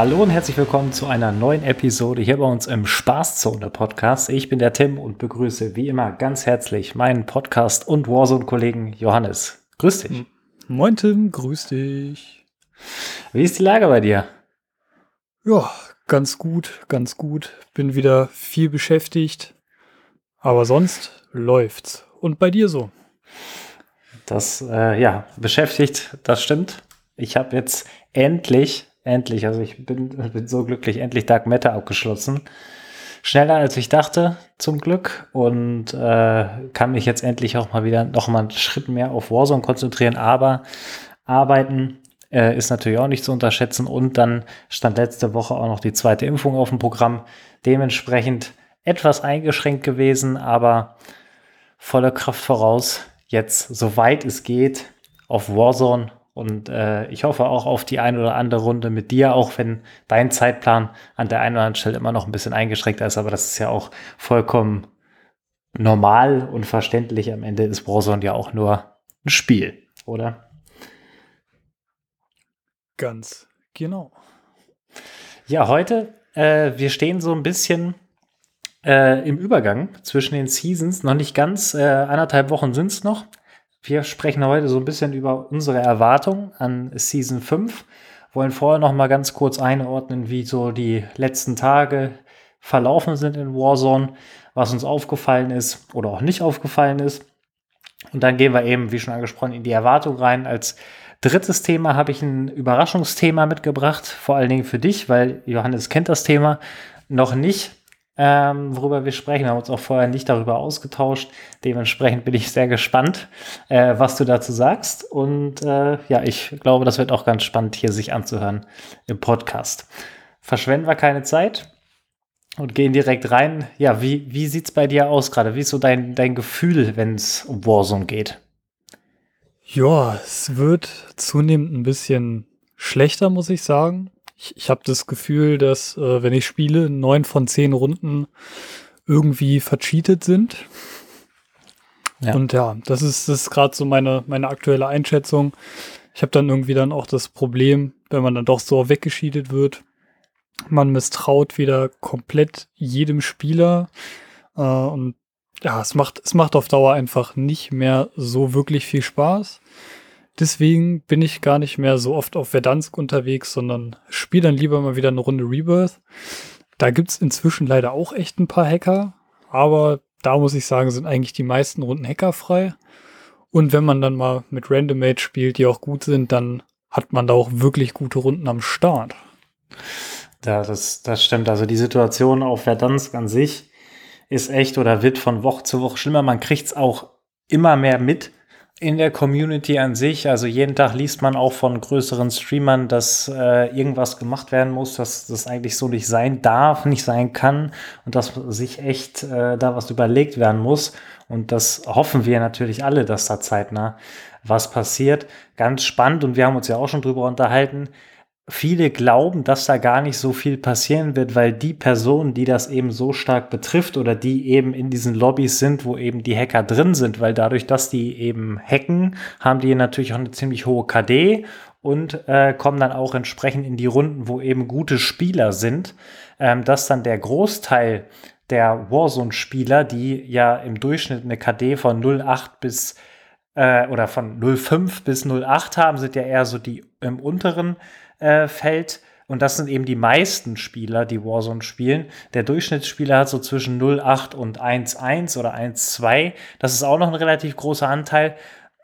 Hallo und herzlich willkommen zu einer neuen Episode hier bei uns im Spaßzone Podcast. Ich bin der Tim und begrüße wie immer ganz herzlich meinen Podcast und Warzone-Kollegen Johannes. Grüß dich. Moin Tim, grüß dich. Wie ist die Lage bei dir? Ja, ganz gut, ganz gut. Bin wieder viel beschäftigt, aber sonst läuft's. Und bei dir so? Das, äh, ja, beschäftigt, das stimmt. Ich habe jetzt endlich Endlich, also ich bin, bin so glücklich, endlich Dark Matter abgeschlossen. Schneller als ich dachte, zum Glück. Und äh, kann mich jetzt endlich auch mal wieder noch mal einen Schritt mehr auf Warzone konzentrieren. Aber arbeiten äh, ist natürlich auch nicht zu unterschätzen. Und dann stand letzte Woche auch noch die zweite Impfung auf dem Programm. Dementsprechend etwas eingeschränkt gewesen, aber volle Kraft voraus. Jetzt, soweit es geht, auf Warzone und äh, ich hoffe auch auf die eine oder andere Runde mit dir, auch wenn dein Zeitplan an der einen oder anderen Stelle immer noch ein bisschen eingeschränkt ist. Aber das ist ja auch vollkommen normal und verständlich. Am Ende ist Warzone ja auch nur ein Spiel, oder? Ganz genau. Ja, heute, äh, wir stehen so ein bisschen äh, im Übergang zwischen den Seasons. Noch nicht ganz, äh, anderthalb Wochen sind es noch. Wir sprechen heute so ein bisschen über unsere Erwartungen an Season 5. Wollen vorher noch mal ganz kurz einordnen, wie so die letzten Tage verlaufen sind in Warzone, was uns aufgefallen ist oder auch nicht aufgefallen ist. Und dann gehen wir eben, wie schon angesprochen, in die Erwartung rein. Als drittes Thema habe ich ein Überraschungsthema mitgebracht, vor allen Dingen für dich, weil Johannes kennt das Thema noch nicht ähm, worüber wir sprechen. Wir haben uns auch vorher nicht darüber ausgetauscht. Dementsprechend bin ich sehr gespannt, äh, was du dazu sagst. Und äh, ja, ich glaube, das wird auch ganz spannend hier sich anzuhören im Podcast. Verschwenden wir keine Zeit und gehen direkt rein. Ja, wie, wie sieht es bei dir aus gerade? Wie ist so dein, dein Gefühl, wenn es um Warzone geht? Ja, es wird zunehmend ein bisschen schlechter, muss ich sagen ich, ich habe das Gefühl, dass äh, wenn ich spiele, neun von zehn Runden irgendwie vercheatet sind. Ja. Und ja, das ist, das ist gerade so meine, meine aktuelle Einschätzung. Ich habe dann irgendwie dann auch das Problem, wenn man dann doch so weggeschiedet wird, man misstraut wieder komplett jedem Spieler. Äh, und ja, es macht, es macht auf Dauer einfach nicht mehr so wirklich viel Spaß. Deswegen bin ich gar nicht mehr so oft auf Verdansk unterwegs, sondern spiele dann lieber mal wieder eine Runde Rebirth. Da gibt es inzwischen leider auch echt ein paar Hacker, aber da muss ich sagen, sind eigentlich die meisten Runden hackerfrei. Und wenn man dann mal mit Random Mage spielt, die auch gut sind, dann hat man da auch wirklich gute Runden am Start. Ja, das, das stimmt. Also die Situation auf Verdansk an sich ist echt oder wird von Woche zu Woche schlimmer. Man kriegt es auch immer mehr mit in der Community an sich, also jeden Tag liest man auch von größeren Streamern, dass äh, irgendwas gemacht werden muss, dass das eigentlich so nicht sein darf, nicht sein kann und dass sich echt äh, da was überlegt werden muss. Und das hoffen wir natürlich alle, dass da zeitnah was passiert. Ganz spannend und wir haben uns ja auch schon drüber unterhalten viele glauben, dass da gar nicht so viel passieren wird, weil die Personen, die das eben so stark betrifft oder die eben in diesen Lobbys sind, wo eben die Hacker drin sind, weil dadurch, dass die eben hacken, haben die natürlich auch eine ziemlich hohe KD und äh, kommen dann auch entsprechend in die Runden, wo eben gute Spieler sind, ähm, dass dann der Großteil der Warzone-Spieler, die ja im Durchschnitt eine KD von 0,8 bis äh, oder von 0,5 bis 0,8 haben, sind ja eher so die im unteren äh, fällt. Und das sind eben die meisten Spieler, die Warzone spielen. Der Durchschnittsspieler hat so zwischen 0,8 und 1,1 oder 1,2. Das ist auch noch ein relativ großer Anteil.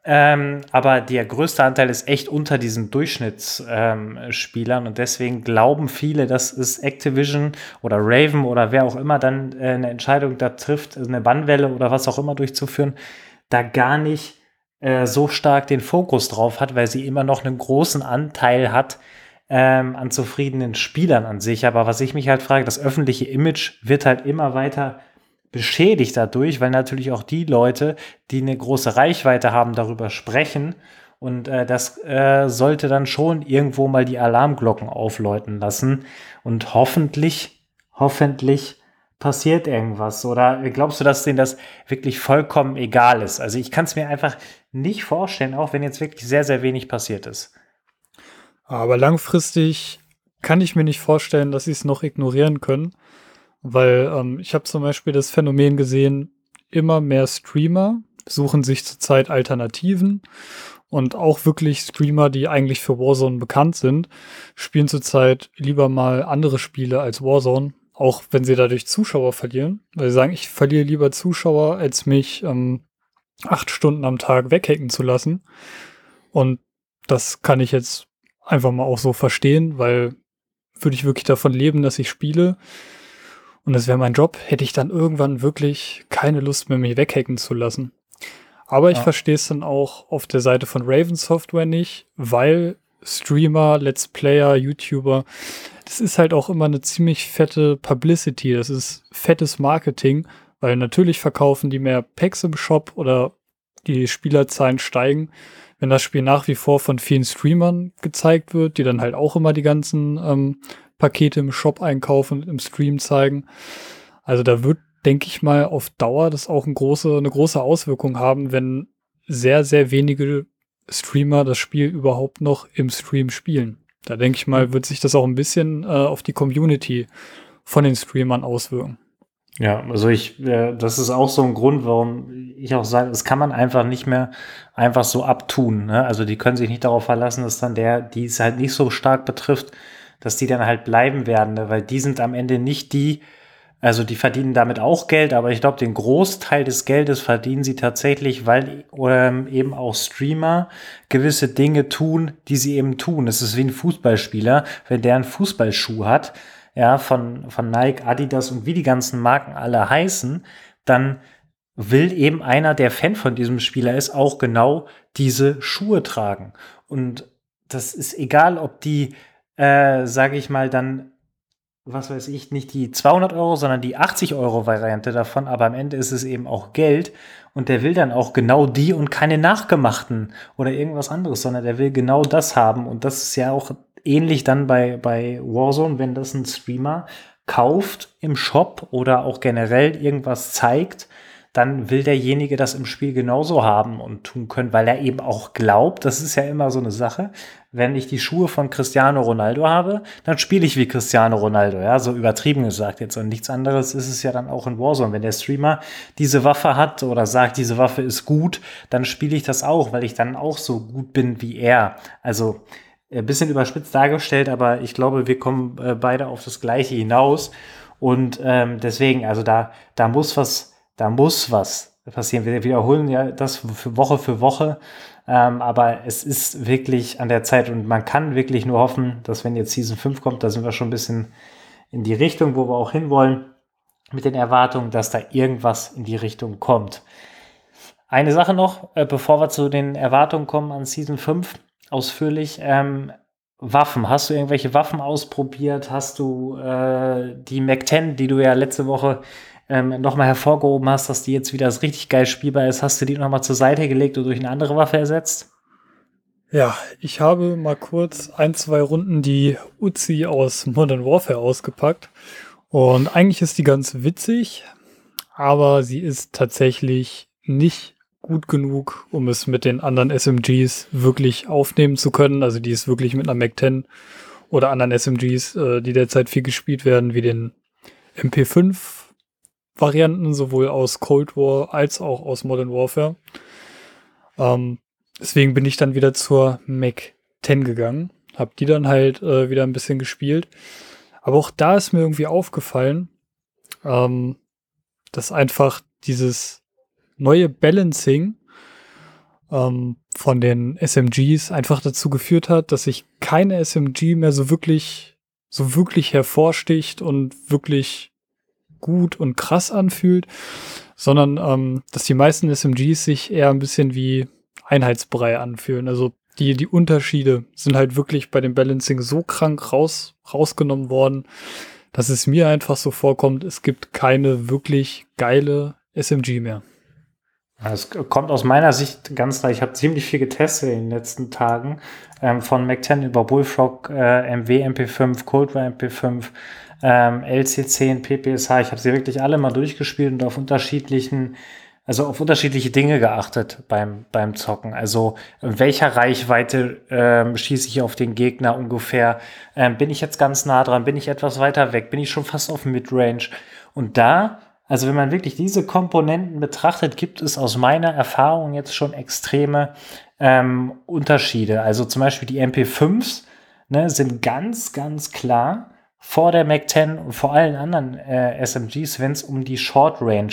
Ähm, aber der größte Anteil ist echt unter diesen Durchschnittsspielern ähm, und deswegen glauben viele, dass es Activision oder Raven oder wer auch immer dann äh, eine Entscheidung da trifft, eine Bannwelle oder was auch immer durchzuführen, da gar nicht äh, so stark den Fokus drauf hat, weil sie immer noch einen großen Anteil hat ähm, an zufriedenen Spielern an sich. Aber was ich mich halt frage, das öffentliche Image wird halt immer weiter beschädigt dadurch, weil natürlich auch die Leute, die eine große Reichweite haben, darüber sprechen. Und äh, das äh, sollte dann schon irgendwo mal die Alarmglocken aufläuten lassen. Und hoffentlich, hoffentlich passiert irgendwas. Oder glaubst du, dass denen das wirklich vollkommen egal ist? Also ich kann es mir einfach nicht vorstellen, auch wenn jetzt wirklich sehr, sehr wenig passiert ist. Aber langfristig kann ich mir nicht vorstellen, dass sie es noch ignorieren können, weil ähm, ich habe zum Beispiel das Phänomen gesehen, immer mehr Streamer suchen sich zurzeit Alternativen und auch wirklich Streamer, die eigentlich für Warzone bekannt sind, spielen zurzeit lieber mal andere Spiele als Warzone, auch wenn sie dadurch Zuschauer verlieren, weil sie sagen, ich verliere lieber Zuschauer, als mich ähm, acht Stunden am Tag weghacken zu lassen. Und das kann ich jetzt einfach mal auch so verstehen, weil würde ich wirklich davon leben, dass ich spiele und das wäre mein Job, hätte ich dann irgendwann wirklich keine Lust mehr, mich weghacken zu lassen. Aber ich ja. verstehe es dann auch auf der Seite von Raven Software nicht, weil Streamer, Let's Player, YouTuber, das ist halt auch immer eine ziemlich fette Publicity. Das ist fettes Marketing, weil natürlich verkaufen die mehr Packs im Shop oder die Spielerzahlen steigen. Wenn das Spiel nach wie vor von vielen Streamern gezeigt wird, die dann halt auch immer die ganzen ähm, Pakete im Shop einkaufen, im Stream zeigen. Also da wird, denke ich mal, auf Dauer das auch eine große, eine große Auswirkung haben, wenn sehr, sehr wenige Streamer das Spiel überhaupt noch im Stream spielen. Da denke ich mal, wird sich das auch ein bisschen äh, auf die Community von den Streamern auswirken. Ja, also ich, äh, das ist auch so ein Grund, warum ich auch sage, das kann man einfach nicht mehr einfach so abtun. Ne? Also die können sich nicht darauf verlassen, dass dann der, die es halt nicht so stark betrifft, dass die dann halt bleiben werden, ne? weil die sind am Ende nicht die, also die verdienen damit auch Geld, aber ich glaube, den Großteil des Geldes verdienen sie tatsächlich, weil ähm, eben auch Streamer gewisse Dinge tun, die sie eben tun. Es ist wie ein Fußballspieler, wenn der einen Fußballschuh hat, ja, von, von Nike, Adidas und wie die ganzen Marken alle heißen, dann will eben einer, der Fan von diesem Spieler ist, auch genau diese Schuhe tragen. Und das ist egal, ob die äh, sage ich mal, dann, was weiß ich, nicht die 200 Euro, sondern die 80 Euro Variante davon, aber am Ende ist es eben auch Geld und der will dann auch genau die und keine nachgemachten oder irgendwas anderes, sondern der will genau das haben und das ist ja auch ähnlich dann bei, bei Warzone, wenn das ein Streamer kauft im Shop oder auch generell irgendwas zeigt, dann will derjenige das im Spiel genauso haben und tun können, weil er eben auch glaubt, das ist ja immer so eine Sache, wenn ich die Schuhe von Cristiano Ronaldo habe, dann spiele ich wie Cristiano Ronaldo, ja, so übertrieben gesagt jetzt. Und nichts anderes ist es ja dann auch in Warzone. Wenn der Streamer diese Waffe hat oder sagt, diese Waffe ist gut, dann spiele ich das auch, weil ich dann auch so gut bin wie er. Also ein bisschen überspitzt dargestellt, aber ich glaube, wir kommen äh, beide auf das Gleiche hinaus. Und ähm, deswegen, also da, da muss was da muss was passieren. Wir wiederholen ja das für Woche für Woche. Ähm, aber es ist wirklich an der Zeit und man kann wirklich nur hoffen, dass wenn jetzt Season 5 kommt, da sind wir schon ein bisschen in die Richtung, wo wir auch hinwollen, mit den Erwartungen, dass da irgendwas in die Richtung kommt. Eine Sache noch, äh, bevor wir zu den Erwartungen kommen an Season 5, ausführlich. Ähm, Waffen, hast du irgendwelche Waffen ausprobiert? Hast du äh, die Mac 10, die du ja letzte Woche ähm, nochmal hervorgehoben hast, dass die jetzt wieder das richtig geil spielbar ist, hast du die nochmal zur Seite gelegt und durch eine andere Waffe ersetzt? Ja, ich habe mal kurz ein, zwei Runden die Uzi aus Modern Warfare ausgepackt. Und eigentlich ist die ganz witzig, aber sie ist tatsächlich nicht gut genug, um es mit den anderen SMGs wirklich aufnehmen zu können. Also die ist wirklich mit einer Mac 10 oder anderen SMGs, äh, die derzeit viel gespielt werden, wie den MP5 Varianten, sowohl aus Cold War als auch aus Modern Warfare. Ähm, deswegen bin ich dann wieder zur Mac 10 gegangen, hab die dann halt äh, wieder ein bisschen gespielt. Aber auch da ist mir irgendwie aufgefallen, ähm, dass einfach dieses neue Balancing ähm, von den SMGs einfach dazu geführt hat, dass sich keine SMG mehr so wirklich, so wirklich hervorsticht und wirklich gut und krass anfühlt, sondern ähm, dass die meisten SMGs sich eher ein bisschen wie Einheitsbrei anfühlen. Also die, die Unterschiede sind halt wirklich bei dem Balancing so krank raus, rausgenommen worden, dass es mir einfach so vorkommt, es gibt keine wirklich geile SMG mehr. Es kommt aus meiner Sicht ganz klar, ich habe ziemlich viel getestet in den letzten Tagen, ähm, von Mac 10 über Bullfrog, äh, MW MP5, Cold War MP5, ähm, LC10, PPSH. Ich habe sie wirklich alle mal durchgespielt und auf unterschiedlichen also auf unterschiedliche Dinge geachtet beim, beim Zocken. Also in welcher Reichweite ähm, schieße ich auf den Gegner ungefähr? Ähm, bin ich jetzt ganz nah dran? Bin ich etwas weiter weg? Bin ich schon fast auf Midrange? Und da, also wenn man wirklich diese Komponenten betrachtet, gibt es aus meiner Erfahrung jetzt schon extreme ähm, Unterschiede. Also zum Beispiel die MP5s ne, sind ganz, ganz klar vor der Mac 10 und vor allen anderen äh, SMGs, wenn es um die Short Range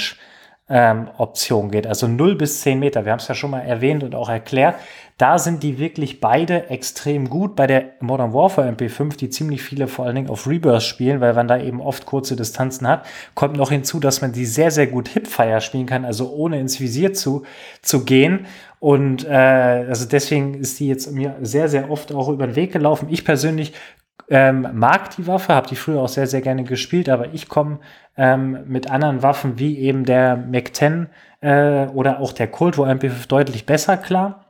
ähm, geht, also 0 bis 10 Meter. Wir haben es ja schon mal erwähnt und auch erklärt. Da sind die wirklich beide extrem gut. Bei der Modern Warfare MP5, die ziemlich viele vor allen Dingen auf Rebirth spielen, weil man da eben oft kurze Distanzen hat, kommt noch hinzu, dass man die sehr, sehr gut Hipfire spielen kann, also ohne ins Visier zu, zu gehen. Und äh, also deswegen ist die jetzt mir sehr, sehr oft auch über den Weg gelaufen. Ich persönlich ähm, mag die Waffe, habe die früher auch sehr, sehr gerne gespielt, aber ich komme ähm, mit anderen Waffen wie eben der Mac 10 äh, oder auch der Colt War MP5 deutlich besser klar.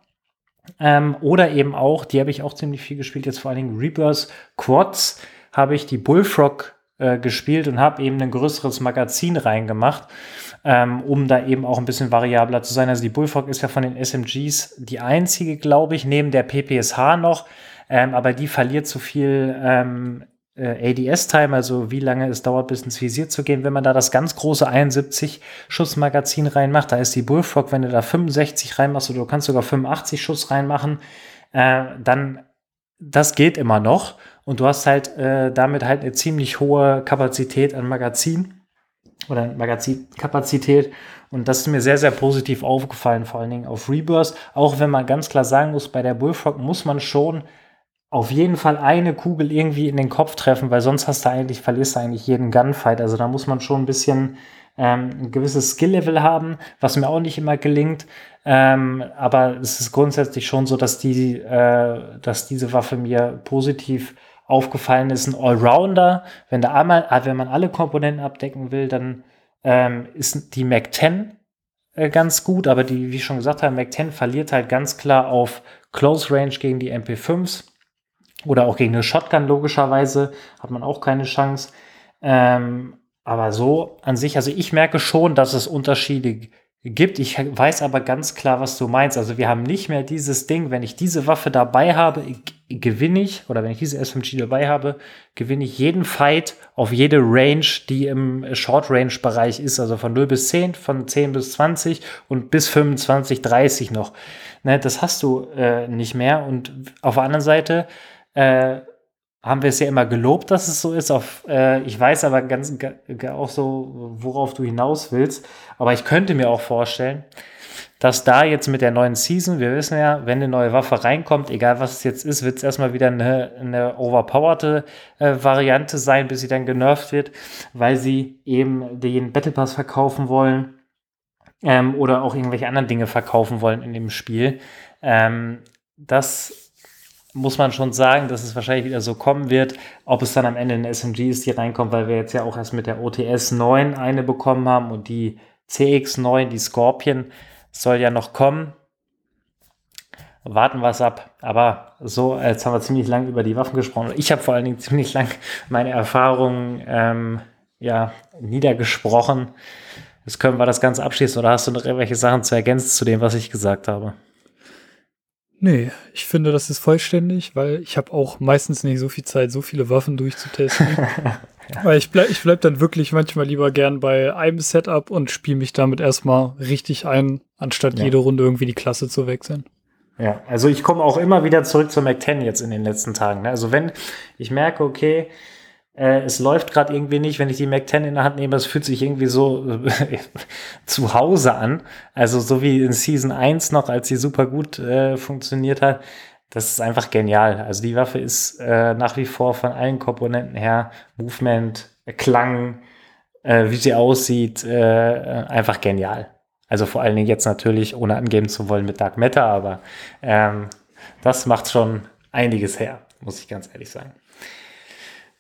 Ähm, oder eben auch, die habe ich auch ziemlich viel gespielt, jetzt vor allen Dingen Rebirth Quads habe ich die Bullfrog äh, gespielt und habe eben ein größeres Magazin reingemacht, ähm, um da eben auch ein bisschen variabler zu sein. Also die Bullfrog ist ja von den SMGs die einzige, glaube ich, neben der PPSH noch, ähm, aber die verliert zu viel ähm, äh, ADS-Time, also wie lange es dauert, bis ins Visier zu gehen. Wenn man da das ganz große 71-Schuss-Magazin reinmacht, da ist die Bullfrog, wenn du da 65 reinmachst oder du kannst sogar 85 Schuss reinmachen, äh, dann das geht immer noch und du hast halt äh, damit halt eine ziemlich hohe Kapazität an Magazin oder Magazinkapazität und das ist mir sehr, sehr positiv aufgefallen, vor allen Dingen auf Rebirth. Auch wenn man ganz klar sagen muss, bei der Bullfrog muss man schon auf jeden Fall eine Kugel irgendwie in den Kopf treffen, weil sonst hast du eigentlich, verlierst du eigentlich jeden Gunfight. Also da muss man schon ein bisschen ähm, ein gewisses Skill-Level haben, was mir auch nicht immer gelingt. Ähm, aber es ist grundsätzlich schon so, dass die, äh, dass diese Waffe mir positiv aufgefallen ist. Ein Allrounder, wenn da einmal, äh, wenn man alle Komponenten abdecken will, dann ähm, ist die Mac 10 äh, ganz gut, aber die, wie ich schon gesagt habe, Mac 10 verliert halt ganz klar auf Close Range gegen die MP5s oder auch gegen eine Shotgun logischerweise hat man auch keine Chance. Ähm, aber so an sich, also ich merke schon, dass es Unterschiede gibt. Ich weiß aber ganz klar, was du meinst. Also wir haben nicht mehr dieses Ding, wenn ich diese Waffe dabei habe, gewinne ich, oder wenn ich diese SMG dabei habe, gewinne ich jeden Fight auf jede Range, die im Short-Range-Bereich ist. Also von 0 bis 10, von 10 bis 20 und bis 25, 30 noch. Ne, das hast du äh, nicht mehr. Und auf der anderen Seite äh, haben wir es ja immer gelobt, dass es so ist. Auf, äh, ich weiß aber ganz auch so, worauf du hinaus willst. Aber ich könnte mir auch vorstellen, dass da jetzt mit der neuen Season, wir wissen ja, wenn eine neue Waffe reinkommt, egal was es jetzt ist, wird es erstmal wieder eine, eine overpowerte äh, Variante sein, bis sie dann genervt wird, weil sie eben den Battle Pass verkaufen wollen ähm, oder auch irgendwelche anderen Dinge verkaufen wollen in dem Spiel. Ähm, das muss man schon sagen, dass es wahrscheinlich wieder so kommen wird. Ob es dann am Ende in SMG ist, die reinkommt, weil wir jetzt ja auch erst mit der OTS 9 eine bekommen haben und die CX9, die Scorpion, soll ja noch kommen. Warten wir es ab. Aber so, jetzt haben wir ziemlich lang über die Waffen gesprochen. Ich habe vor allen Dingen ziemlich lang meine Erfahrungen ähm, ja, niedergesprochen. Jetzt können wir das Ganze abschließen oder hast du noch irgendwelche Sachen zu ergänzen zu dem, was ich gesagt habe? Nee, ich finde, das ist vollständig, weil ich habe auch meistens nicht so viel Zeit, so viele Waffen durchzutesten. ja. Weil ich bleib, ich bleib dann wirklich manchmal lieber gern bei einem Setup und spiele mich damit erstmal richtig ein, anstatt ja. jede Runde irgendwie die Klasse zu wechseln. Ja, also ich komme auch immer wieder zurück zur Mac 10 jetzt in den letzten Tagen. Ne? Also wenn ich merke, okay, äh, es läuft gerade irgendwie nicht, wenn ich die Mac 10 in der Hand nehme, es fühlt sich irgendwie so äh, zu Hause an. Also so wie in Season 1 noch, als sie super gut äh, funktioniert hat. Das ist einfach genial. Also die Waffe ist äh, nach wie vor von allen Komponenten her, Movement, Klang, äh, wie sie aussieht, einfach genial. Also vor allen Dingen jetzt natürlich, ohne angeben zu wollen mit Dark Matter, aber ähm, das macht schon einiges her, muss ich ganz ehrlich sagen.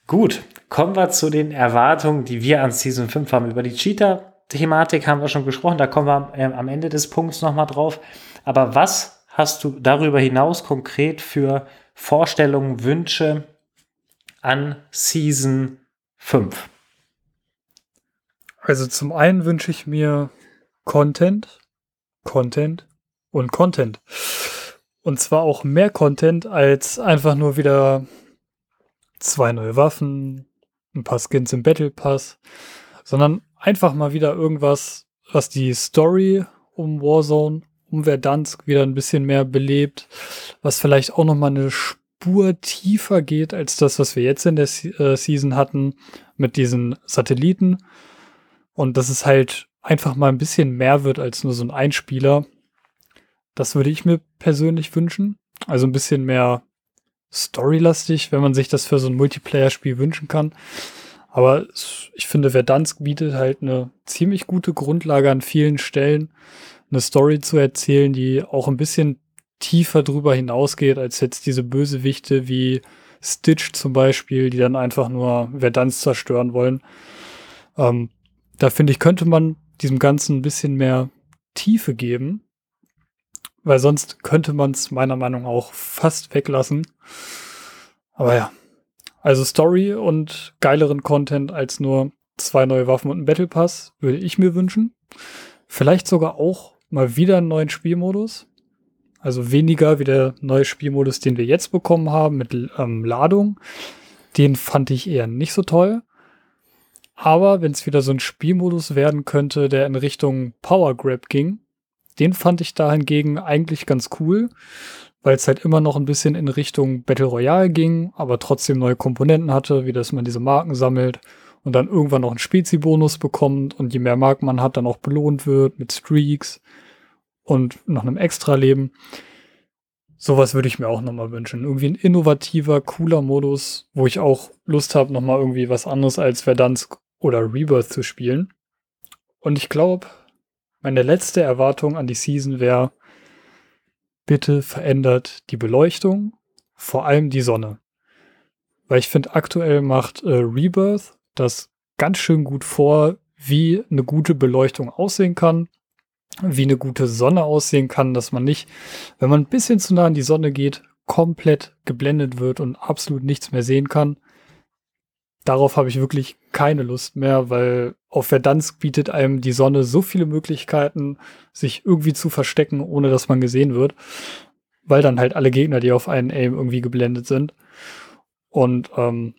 Gut, kommen wir zu den Erwartungen, die wir an Season 5 haben. Über die Cheater-Thematik haben wir schon gesprochen, da kommen wir äh, am Ende des Punkts nochmal drauf. Aber was hast du darüber hinaus konkret für Vorstellungen, Wünsche an Season 5? Also zum einen wünsche ich mir Content, Content und Content. Und zwar auch mehr Content als einfach nur wieder zwei neue Waffen, ein paar Skins im Battle Pass, sondern einfach mal wieder irgendwas, was die Story um Warzone, um Verdansk wieder ein bisschen mehr belebt, was vielleicht auch noch mal eine Spur tiefer geht als das, was wir jetzt in der äh, Season hatten mit diesen Satelliten. Und dass es halt einfach mal ein bisschen mehr wird als nur so ein Einspieler. Das würde ich mir persönlich wünschen. Also ein bisschen mehr storylastig, wenn man sich das für so ein Multiplayer-Spiel wünschen kann. Aber ich finde, Verdansk bietet halt eine ziemlich gute Grundlage an vielen Stellen, eine Story zu erzählen, die auch ein bisschen tiefer drüber hinausgeht, als jetzt diese Bösewichte wie Stitch zum Beispiel, die dann einfach nur Verdansk zerstören wollen. Ähm, da finde ich, könnte man diesem Ganzen ein bisschen mehr Tiefe geben, weil sonst könnte man es meiner Meinung nach auch fast weglassen. Aber ja, also Story und geileren Content als nur zwei neue Waffen und ein Battle Pass würde ich mir wünschen. Vielleicht sogar auch mal wieder einen neuen Spielmodus. Also weniger wie der neue Spielmodus, den wir jetzt bekommen haben mit ähm, Ladung. Den fand ich eher nicht so toll. Aber wenn es wieder so ein Spielmodus werden könnte, der in Richtung Power Grab ging, den fand ich da hingegen eigentlich ganz cool, weil es halt immer noch ein bisschen in Richtung Battle Royale ging, aber trotzdem neue Komponenten hatte, wie dass man diese Marken sammelt und dann irgendwann noch einen Spezi-Bonus bekommt und je mehr Marken man hat, dann auch belohnt wird mit Streaks und noch einem Extra-Leben. Sowas würde ich mir auch nochmal wünschen. Irgendwie ein innovativer, cooler Modus, wo ich auch Lust habe, nochmal irgendwie was anderes als Verdansk oder Rebirth zu spielen. Und ich glaube, meine letzte Erwartung an die Season wäre, bitte verändert die Beleuchtung, vor allem die Sonne. Weil ich finde, aktuell macht äh, Rebirth das ganz schön gut vor, wie eine gute Beleuchtung aussehen kann, wie eine gute Sonne aussehen kann, dass man nicht, wenn man ein bisschen zu nah an die Sonne geht, komplett geblendet wird und absolut nichts mehr sehen kann darauf habe ich wirklich keine Lust mehr, weil auf Verdansk bietet einem die Sonne so viele Möglichkeiten, sich irgendwie zu verstecken, ohne dass man gesehen wird, weil dann halt alle Gegner, die auf einen Aim irgendwie geblendet sind. Und ähm,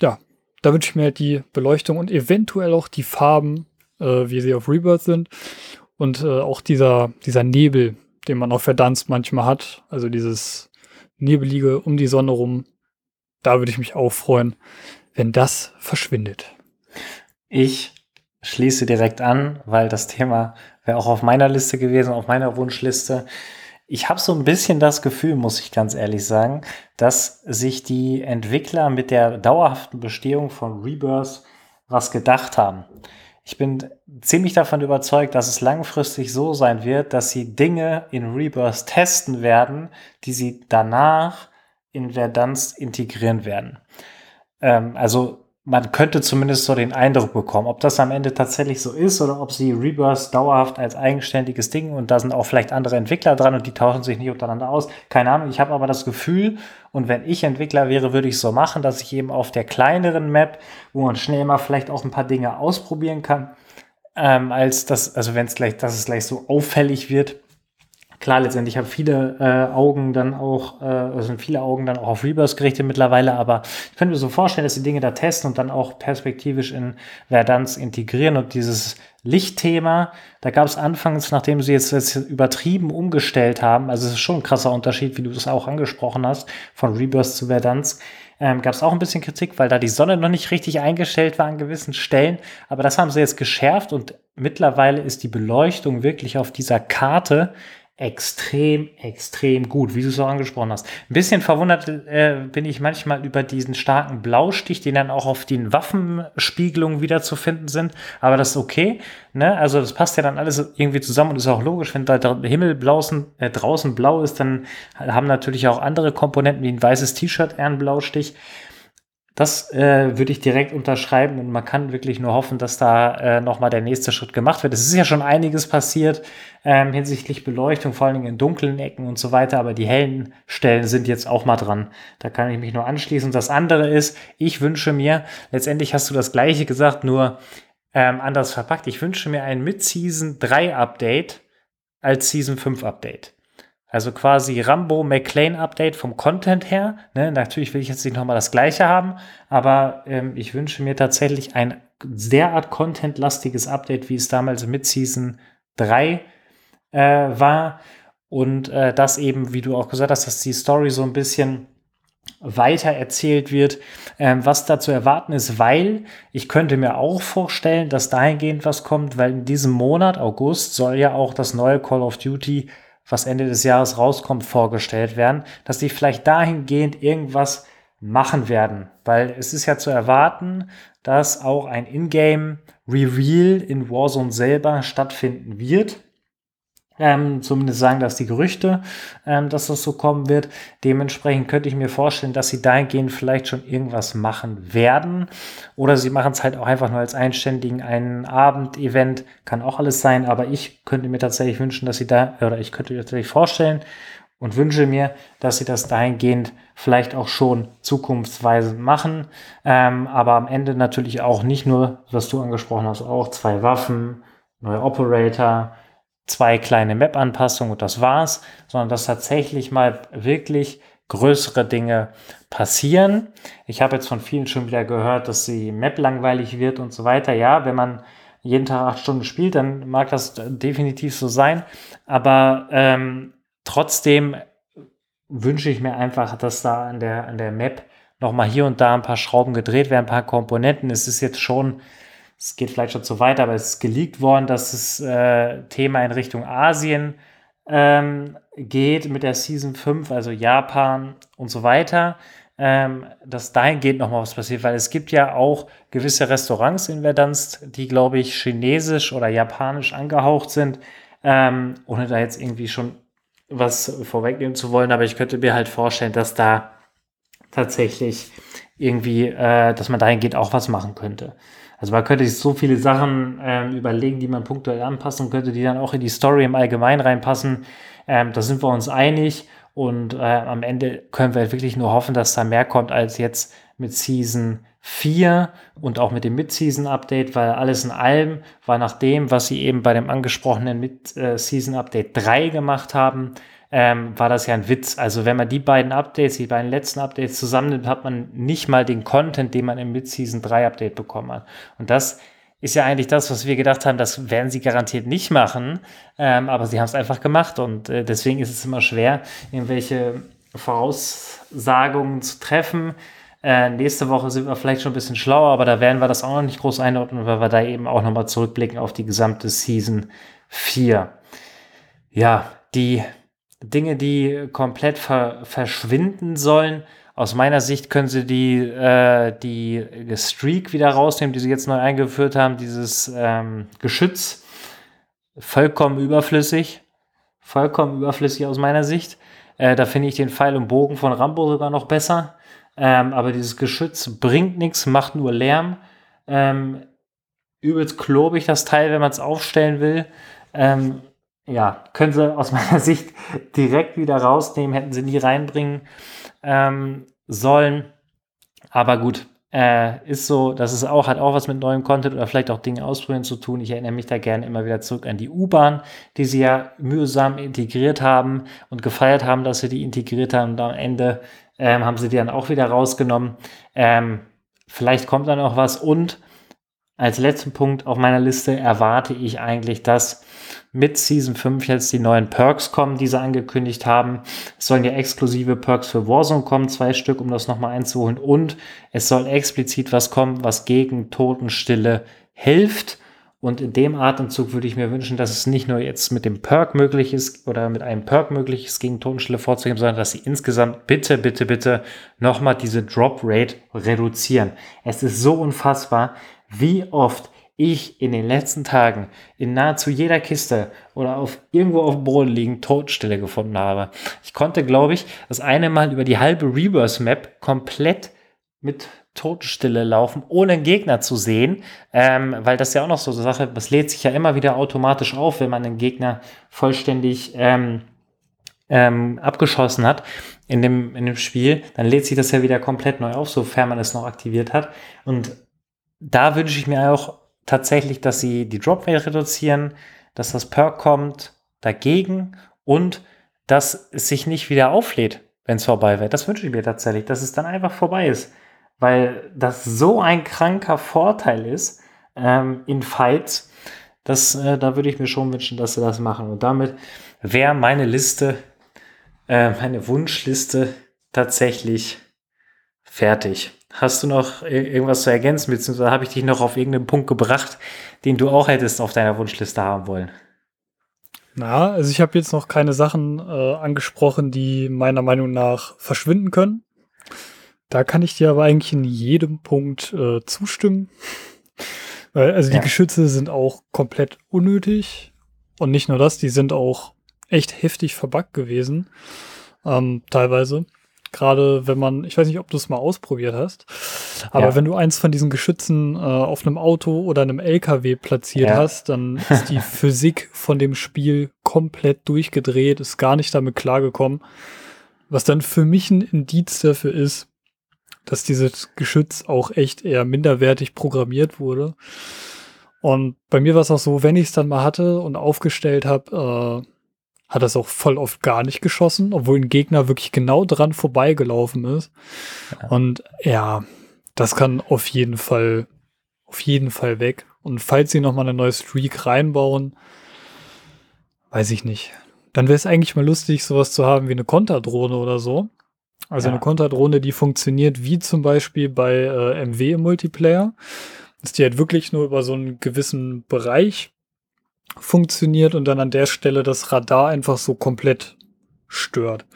ja, da wünsche ich mir halt die Beleuchtung und eventuell auch die Farben, äh, wie sie auf Rebirth sind. Und äh, auch dieser, dieser Nebel, den man auf Verdansk manchmal hat, also dieses Nebelige um die Sonne rum, da würde ich mich auch freuen, wenn das verschwindet? Ich schließe direkt an, weil das Thema wäre auch auf meiner Liste gewesen, auf meiner Wunschliste. Ich habe so ein bisschen das Gefühl, muss ich ganz ehrlich sagen, dass sich die Entwickler mit der dauerhaften Bestehung von Rebirth was gedacht haben. Ich bin ziemlich davon überzeugt, dass es langfristig so sein wird, dass sie Dinge in Rebirth testen werden, die sie danach in Verdansk integrieren werden. Ähm, also man könnte zumindest so den Eindruck bekommen, ob das am Ende tatsächlich so ist oder ob sie Rebirth dauerhaft als eigenständiges Ding und da sind auch vielleicht andere Entwickler dran und die tauschen sich nicht untereinander aus. Keine Ahnung, ich habe aber das Gefühl, und wenn ich Entwickler wäre, würde ich so machen, dass ich eben auf der kleineren Map, wo man schnell mal vielleicht auch ein paar Dinge ausprobieren kann, ähm, als das, also wenn es gleich, dass es gleich so auffällig wird, klar, letztendlich haben viele äh, Augen dann auch, äh, sind viele Augen dann auch auf Rebirth gerichtet mittlerweile, aber ich könnte mir so vorstellen, dass die Dinge da testen und dann auch perspektivisch in Verdansk integrieren und dieses Lichtthema, da gab es anfangs, nachdem sie jetzt, jetzt übertrieben umgestellt haben, also es ist schon ein krasser Unterschied, wie du das auch angesprochen hast, von Rebirth zu Verdansk, ähm, gab es auch ein bisschen Kritik, weil da die Sonne noch nicht richtig eingestellt war an gewissen Stellen. Aber das haben sie jetzt geschärft und mittlerweile ist die Beleuchtung wirklich auf dieser Karte extrem, extrem gut, wie du es auch angesprochen hast. Ein bisschen verwundert äh, bin ich manchmal über diesen starken Blaustich, den dann auch auf den Waffenspiegelungen wieder zu finden sind. Aber das ist okay. Ne? Also das passt ja dann alles irgendwie zusammen und ist auch logisch, wenn da der Himmel blaußen, äh, draußen blau ist, dann haben natürlich auch andere Komponenten wie ein weißes T-Shirt eher einen Blaustich. Das äh, würde ich direkt unterschreiben und man kann wirklich nur hoffen, dass da äh, nochmal der nächste Schritt gemacht wird. Es ist ja schon einiges passiert ähm, hinsichtlich Beleuchtung, vor allen Dingen in dunklen Ecken und so weiter, aber die hellen Stellen sind jetzt auch mal dran. Da kann ich mich nur anschließen. Das andere ist, ich wünsche mir, letztendlich hast du das gleiche gesagt, nur ähm, anders verpackt. Ich wünsche mir ein Mid-Season 3 Update als Season 5 Update. Also quasi Rambo McLean Update vom Content her. Ne? Natürlich will ich jetzt nicht nochmal das gleiche haben, aber ähm, ich wünsche mir tatsächlich ein derart contentlastiges Update, wie es damals mit Season 3 äh, war. Und äh, das eben, wie du auch gesagt hast, dass die Story so ein bisschen weiter erzählt wird, ähm, was da zu erwarten ist, weil ich könnte mir auch vorstellen, dass dahingehend was kommt, weil in diesem Monat, August, soll ja auch das neue Call of Duty, was Ende des Jahres rauskommt, vorgestellt werden, dass die vielleicht dahingehend irgendwas machen werden, weil es ist ja zu erwarten, dass auch ein Ingame Reveal in Warzone selber stattfinden wird. Ähm, zumindest sagen das die Gerüchte, ähm, dass das so kommen wird. Dementsprechend könnte ich mir vorstellen, dass sie dahingehend vielleicht schon irgendwas machen werden. Oder sie machen es halt auch einfach nur als einständigen einen Abend-Event. Kann auch alles sein, aber ich könnte mir tatsächlich wünschen, dass sie da, oder ich könnte mir tatsächlich vorstellen und wünsche mir, dass sie das dahingehend vielleicht auch schon zukunftsweisend machen. Ähm, aber am Ende natürlich auch nicht nur, was du angesprochen hast, auch zwei Waffen, neue Operator, zwei kleine Map-Anpassungen und das war's, sondern dass tatsächlich mal wirklich größere Dinge passieren. Ich habe jetzt von vielen schon wieder gehört, dass die Map langweilig wird und so weiter. Ja, wenn man jeden Tag acht Stunden spielt, dann mag das definitiv so sein. Aber ähm, trotzdem wünsche ich mir einfach, dass da an der, an der Map nochmal hier und da ein paar Schrauben gedreht werden, ein paar Komponenten. Es ist jetzt schon es geht vielleicht schon zu weit, aber es ist geleakt worden, dass das äh, Thema in Richtung Asien ähm, geht mit der Season 5, also Japan und so weiter. Ähm, dass dahingehend nochmal was passiert, weil es gibt ja auch gewisse Restaurants in Verdansk, die, glaube ich, chinesisch oder japanisch angehaucht sind, ähm, ohne da jetzt irgendwie schon was vorwegnehmen zu wollen, aber ich könnte mir halt vorstellen, dass da tatsächlich irgendwie, äh, dass man dahingehend auch was machen könnte. Also man könnte sich so viele Sachen ähm, überlegen, die man punktuell anpassen könnte, die dann auch in die Story im Allgemeinen reinpassen. Ähm, da sind wir uns einig und äh, am Ende können wir wirklich nur hoffen, dass da mehr kommt als jetzt mit Season 4 und auch mit dem Mid-Season-Update, weil alles in allem war nach dem, was sie eben bei dem angesprochenen Mid-Season-Update 3 gemacht haben, ähm, war das ja ein Witz. Also wenn man die beiden Updates, die beiden letzten Updates zusammennimmt, hat man nicht mal den Content, den man im Mid-Season 3 Update bekommen hat. Und das ist ja eigentlich das, was wir gedacht haben, das werden sie garantiert nicht machen, ähm, aber sie haben es einfach gemacht und äh, deswegen ist es immer schwer, irgendwelche Voraussagungen zu treffen. Äh, nächste Woche sind wir vielleicht schon ein bisschen schlauer, aber da werden wir das auch noch nicht groß einordnen, weil wir da eben auch nochmal zurückblicken auf die gesamte Season 4. Ja, die Dinge, die komplett ver verschwinden sollen. Aus meiner Sicht können sie die, äh, die Streak wieder rausnehmen, die sie jetzt neu eingeführt haben, dieses ähm, Geschütz. Vollkommen überflüssig. Vollkommen überflüssig aus meiner Sicht. Äh, da finde ich den Pfeil und Bogen von Rambo sogar noch besser. Ähm, aber dieses Geschütz bringt nichts, macht nur Lärm. Ähm, übelst klobig das Teil, wenn man es aufstellen will. Ähm, ja, können sie aus meiner Sicht direkt wieder rausnehmen, hätten sie nie reinbringen ähm, sollen. Aber gut, äh, ist so, das ist auch, hat auch was mit neuem Content oder vielleicht auch Dinge ausprobieren zu tun. Ich erinnere mich da gerne immer wieder zurück an die U-Bahn, die sie ja mühsam integriert haben und gefeiert haben, dass sie die integriert haben. Und am Ende ähm, haben sie die dann auch wieder rausgenommen. Ähm, vielleicht kommt dann auch was. Und als letzten Punkt auf meiner Liste erwarte ich eigentlich, dass mit Season 5 jetzt die neuen Perks kommen, die sie angekündigt haben. Es sollen ja exklusive Perks für Warzone kommen, zwei Stück, um das nochmal einzuholen. Und es soll explizit was kommen, was gegen Totenstille hilft. Und in dem Atemzug würde ich mir wünschen, dass es nicht nur jetzt mit dem Perk möglich ist oder mit einem Perk möglich ist, gegen Totenstille vorzugeben, sondern dass sie insgesamt bitte, bitte, bitte nochmal diese Drop Rate reduzieren. Es ist so unfassbar, wie oft ich in den letzten Tagen in nahezu jeder Kiste oder auf irgendwo auf dem Boden liegen Todstille gefunden habe. Ich konnte, glaube ich, das eine Mal über die halbe Reverse Map komplett mit Todstille laufen, ohne einen Gegner zu sehen, ähm, weil das ja auch noch so eine Sache, das lädt sich ja immer wieder automatisch auf, wenn man einen Gegner vollständig ähm, ähm, abgeschossen hat in dem, in dem Spiel, dann lädt sich das ja wieder komplett neu auf, sofern man es noch aktiviert hat. Und da wünsche ich mir auch tatsächlich, dass sie die Dropway reduzieren, dass das Perk kommt dagegen und dass es sich nicht wieder auflädt, wenn es vorbei wird. Das wünsche ich mir tatsächlich, dass es dann einfach vorbei ist. Weil das so ein kranker Vorteil ist ähm, in Fights, dass, äh, da würde ich mir schon wünschen, dass sie das machen. Und damit wäre meine Liste, äh, meine Wunschliste tatsächlich fertig. Hast du noch irgendwas zu ergänzen, beziehungsweise habe ich dich noch auf irgendeinen Punkt gebracht, den du auch hättest auf deiner Wunschliste haben wollen? Na, also ich habe jetzt noch keine Sachen äh, angesprochen, die meiner Meinung nach verschwinden können. Da kann ich dir aber eigentlich in jedem Punkt äh, zustimmen. also die ja. Geschütze sind auch komplett unnötig. Und nicht nur das, die sind auch echt heftig verbuggt gewesen. Ähm, teilweise. Gerade wenn man, ich weiß nicht, ob du es mal ausprobiert hast, aber ja. wenn du eins von diesen Geschützen äh, auf einem Auto oder einem LKW platziert ja. hast, dann ist die Physik von dem Spiel komplett durchgedreht, ist gar nicht damit klargekommen. Was dann für mich ein Indiz dafür ist, dass dieses Geschütz auch echt eher minderwertig programmiert wurde. Und bei mir war es auch so, wenn ich es dann mal hatte und aufgestellt habe, äh, hat das auch voll oft gar nicht geschossen, obwohl ein Gegner wirklich genau dran vorbeigelaufen ist. Ja. Und ja, das kann auf jeden Fall, auf jeden Fall weg. Und falls sie noch mal eine neue Streak reinbauen, weiß ich nicht. Dann wäre es eigentlich mal lustig, sowas zu haben wie eine Konterdrohne oder so. Also ja. eine Konterdrohne, die funktioniert wie zum Beispiel bei äh, MW im Multiplayer. Dass die halt wirklich nur über so einen gewissen Bereich funktioniert und dann an der Stelle das Radar einfach so komplett stört.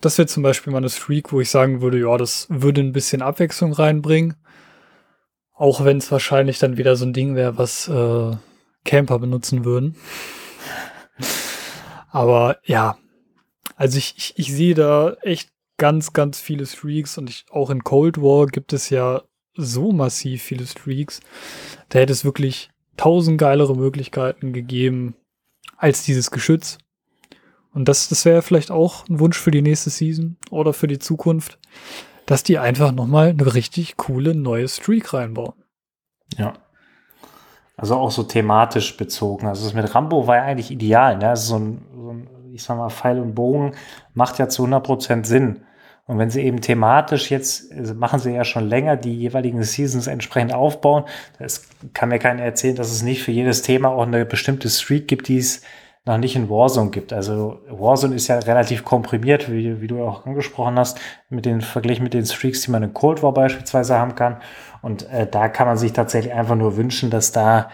Das wäre zum Beispiel mal eine Streak, wo ich sagen würde, ja, das würde ein bisschen Abwechslung reinbringen. Auch wenn es wahrscheinlich dann wieder so ein Ding wäre, was äh, Camper benutzen würden. Aber ja, also ich, ich, ich sehe da echt ganz, ganz viele Streaks und ich, auch in Cold War gibt es ja so massiv viele Streaks. Da hätte es wirklich tausend geilere Möglichkeiten gegeben als dieses Geschütz. Und das, das wäre vielleicht auch ein Wunsch für die nächste Season oder für die Zukunft, dass die einfach nochmal eine richtig coole neue Streak reinbauen. Ja. Also auch so thematisch bezogen. Also das mit Rambo war ja eigentlich ideal. Ne? Also so ein, so ein, ich sag mal, Pfeil und Bogen macht ja zu 100% Sinn. Und wenn sie eben thematisch jetzt, also machen sie ja schon länger die jeweiligen Seasons entsprechend aufbauen, das kann mir keiner erzählen, dass es nicht für jedes Thema auch eine bestimmte Streak gibt, die es noch nicht in Warzone gibt. Also Warzone ist ja relativ komprimiert, wie, wie du auch angesprochen hast, mit den Vergleich mit den Streaks, die man in Cold War beispielsweise haben kann. Und äh, da kann man sich tatsächlich einfach nur wünschen, dass da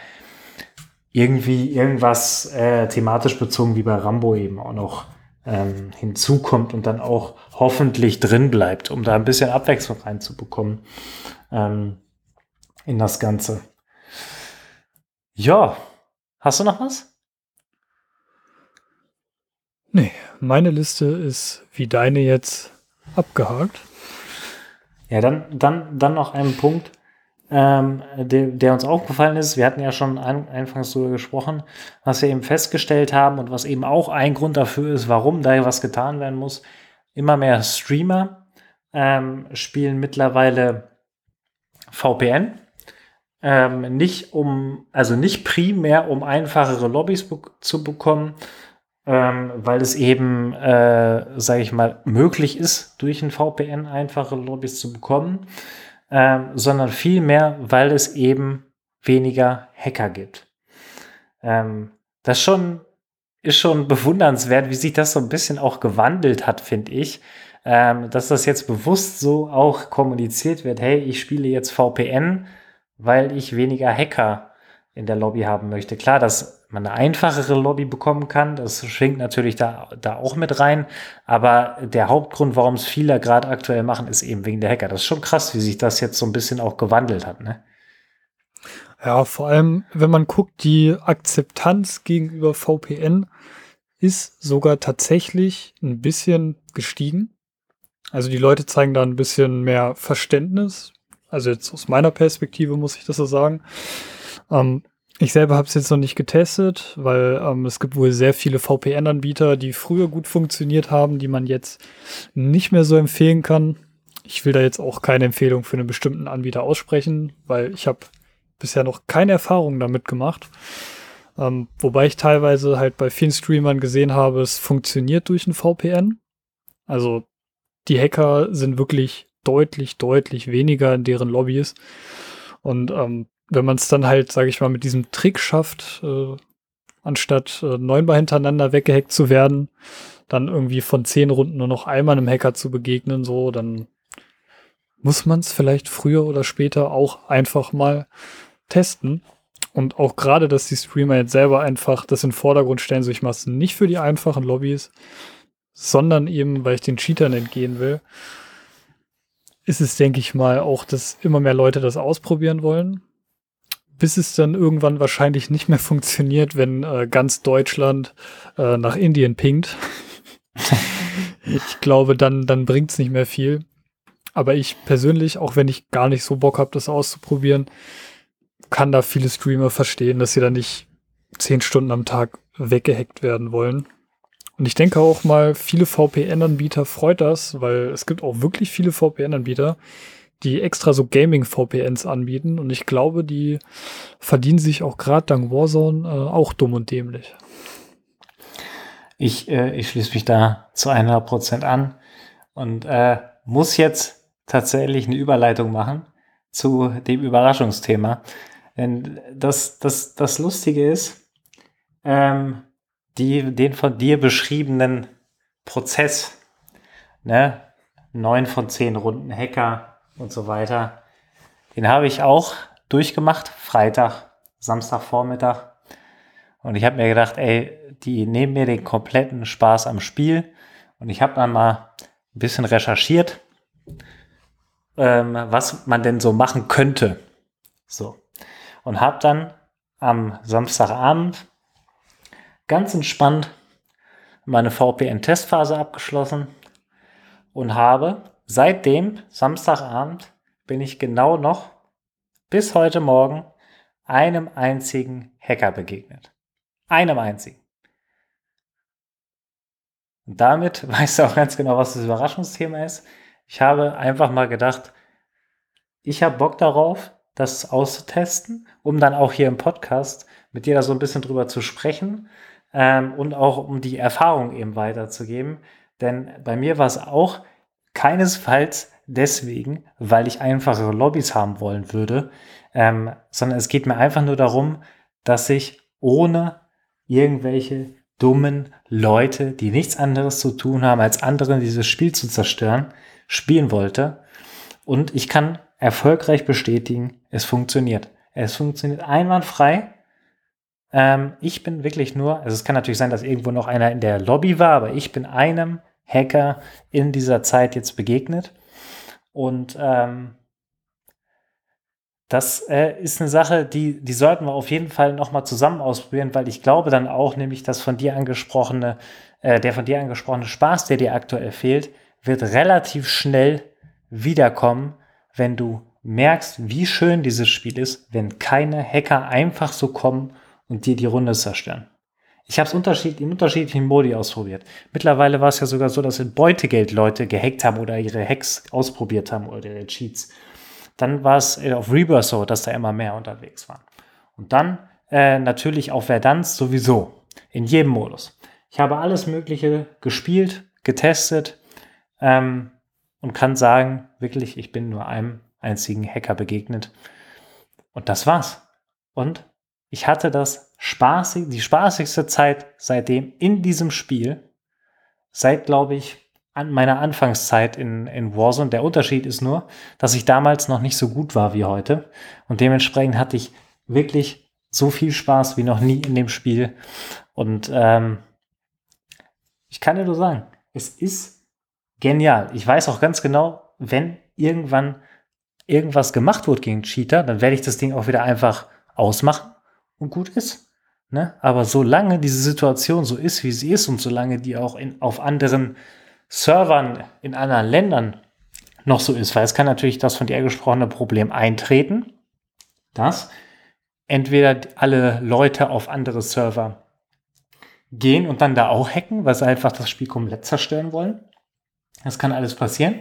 irgendwie irgendwas äh, thematisch bezogen wie bei Rambo eben auch noch ähm, hinzukommt und dann auch hoffentlich drin bleibt, um da ein bisschen Abwechslung reinzubekommen ähm, in das Ganze. Ja, hast du noch was? Nee, meine Liste ist wie deine jetzt abgehakt. Ja, dann, dann, dann noch einen Punkt, ähm, der, der, uns aufgefallen ist. Wir hatten ja schon an, anfangs darüber gesprochen, was wir eben festgestellt haben und was eben auch ein Grund dafür ist, warum da was getan werden muss. Immer mehr Streamer ähm, spielen mittlerweile VPN. Ähm, nicht um, also nicht primär, um einfachere Lobbys be zu bekommen, ähm, weil es eben, äh, sage ich mal, möglich ist, durch ein VPN einfache Lobbys zu bekommen, ähm, sondern vielmehr, weil es eben weniger Hacker gibt. Ähm, das schon, ist schon bewundernswert, wie sich das so ein bisschen auch gewandelt hat, finde ich. Ähm, dass das jetzt bewusst so auch kommuniziert wird, hey, ich spiele jetzt VPN, weil ich weniger Hacker in der Lobby haben möchte. Klar, dass man eine einfachere Lobby bekommen kann, das schwingt natürlich da, da auch mit rein. Aber der Hauptgrund, warum es viele gerade aktuell machen, ist eben wegen der Hacker. Das ist schon krass, wie sich das jetzt so ein bisschen auch gewandelt hat, ne? Ja, vor allem, wenn man guckt, die Akzeptanz gegenüber VPN ist sogar tatsächlich ein bisschen gestiegen. Also die Leute zeigen da ein bisschen mehr Verständnis. Also jetzt aus meiner Perspektive muss ich das so sagen. Ähm, ich selber habe es jetzt noch nicht getestet, weil ähm, es gibt wohl sehr viele VPN-Anbieter, die früher gut funktioniert haben, die man jetzt nicht mehr so empfehlen kann. Ich will da jetzt auch keine Empfehlung für einen bestimmten Anbieter aussprechen, weil ich habe bisher noch keine Erfahrungen damit gemacht. Ähm, wobei ich teilweise halt bei vielen Streamern gesehen habe, es funktioniert durch ein VPN. Also die Hacker sind wirklich deutlich, deutlich weniger in deren Lobbys. Und ähm, wenn man es dann halt, sage ich mal, mit diesem Trick schafft, äh, anstatt äh, neunmal hintereinander weggehackt zu werden, dann irgendwie von zehn Runden nur noch einmal einem Hacker zu begegnen, so, dann muss man es vielleicht früher oder später auch einfach mal testen. Und auch gerade, dass die Streamer jetzt selber einfach das in den Vordergrund stellen, so ich mache es nicht für die einfachen Lobbys, sondern eben, weil ich den Cheatern entgehen will, ist es, denke ich mal, auch, dass immer mehr Leute das ausprobieren wollen. Bis es dann irgendwann wahrscheinlich nicht mehr funktioniert, wenn äh, ganz Deutschland äh, nach Indien pinkt. ich glaube, dann, dann bringt es nicht mehr viel. Aber ich persönlich, auch wenn ich gar nicht so Bock habe, das auszuprobieren, kann da viele Streamer verstehen, dass sie da nicht zehn Stunden am Tag weggehackt werden wollen. Und ich denke auch mal, viele VPN-Anbieter freut das, weil es gibt auch wirklich viele VPN-Anbieter, die extra so Gaming-VPNs anbieten. Und ich glaube, die verdienen sich auch gerade dank Warzone äh, auch dumm und dämlich. Ich, äh, ich schließe mich da zu 100 Prozent an und äh, muss jetzt tatsächlich eine Überleitung machen zu dem Überraschungsthema. Denn das, das, das Lustige ist, ähm, die, den von dir beschriebenen Prozess, ne, neun von zehn Runden Hacker und so weiter, den habe ich auch durchgemacht, Freitag, Samstagvormittag. Und ich habe mir gedacht, ey, die nehmen mir den kompletten Spaß am Spiel. Und ich habe dann mal ein bisschen recherchiert ähm, was man denn so machen könnte. So. Und habe dann am Samstagabend ganz entspannt meine VPN-Testphase abgeschlossen und habe seitdem Samstagabend bin ich genau noch bis heute Morgen einem einzigen Hacker begegnet. Einem einzigen. Und damit weißt du auch ganz genau, was das Überraschungsthema ist. Ich habe einfach mal gedacht, ich habe Bock darauf, das auszutesten, um dann auch hier im Podcast mit dir da so ein bisschen drüber zu sprechen ähm, und auch um die Erfahrung eben weiterzugeben. Denn bei mir war es auch keinesfalls deswegen, weil ich einfachere Lobbys haben wollen würde, ähm, sondern es geht mir einfach nur darum, dass ich ohne irgendwelche dummen Leute, die nichts anderes zu tun haben, als anderen dieses Spiel zu zerstören, spielen wollte. Und ich kann erfolgreich bestätigen, es funktioniert. Es funktioniert einwandfrei. Ähm, ich bin wirklich nur, also es kann natürlich sein, dass irgendwo noch einer in der Lobby war, aber ich bin einem Hacker in dieser Zeit jetzt begegnet. Und ähm, das äh, ist eine Sache, die, die sollten wir auf jeden Fall nochmal zusammen ausprobieren, weil ich glaube dann auch, nämlich das von dir angesprochene, äh, der von dir angesprochene Spaß, der dir aktuell fehlt, wird relativ schnell wiederkommen, wenn du merkst, wie schön dieses Spiel ist, wenn keine Hacker einfach so kommen und dir die Runde zerstören. Ich habe es unterschied in unterschiedlichen Modi ausprobiert. Mittlerweile war es ja sogar so, dass in Beutegeld Leute gehackt haben oder ihre Hacks ausprobiert haben oder ihre Cheats. Dann war es äh, auf Rebirth so, dass da immer mehr unterwegs waren. Und dann äh, natürlich auf Verdansk sowieso. In jedem Modus. Ich habe alles Mögliche gespielt, getestet, ähm, und kann sagen, wirklich, ich bin nur einem einzigen Hacker begegnet. Und das war's. Und ich hatte das spaßig, die spaßigste Zeit seitdem in diesem Spiel, seit, glaube ich, an meiner Anfangszeit in, in Warzone. Der Unterschied ist nur, dass ich damals noch nicht so gut war wie heute. Und dementsprechend hatte ich wirklich so viel Spaß wie noch nie in dem Spiel. Und ähm, ich kann dir nur sagen, es ist genial. Ich weiß auch ganz genau, wenn irgendwann irgendwas gemacht wird gegen Cheater, dann werde ich das Ding auch wieder einfach ausmachen und gut ist. Ne? Aber solange diese Situation so ist, wie sie ist und solange die auch in, auf anderen Servern in anderen Ländern noch so ist, weil es kann natürlich das von dir gesprochene Problem eintreten, dass entweder alle Leute auf andere Server gehen und dann da auch hacken, weil sie einfach das Spiel komplett zerstören wollen. Das kann alles passieren.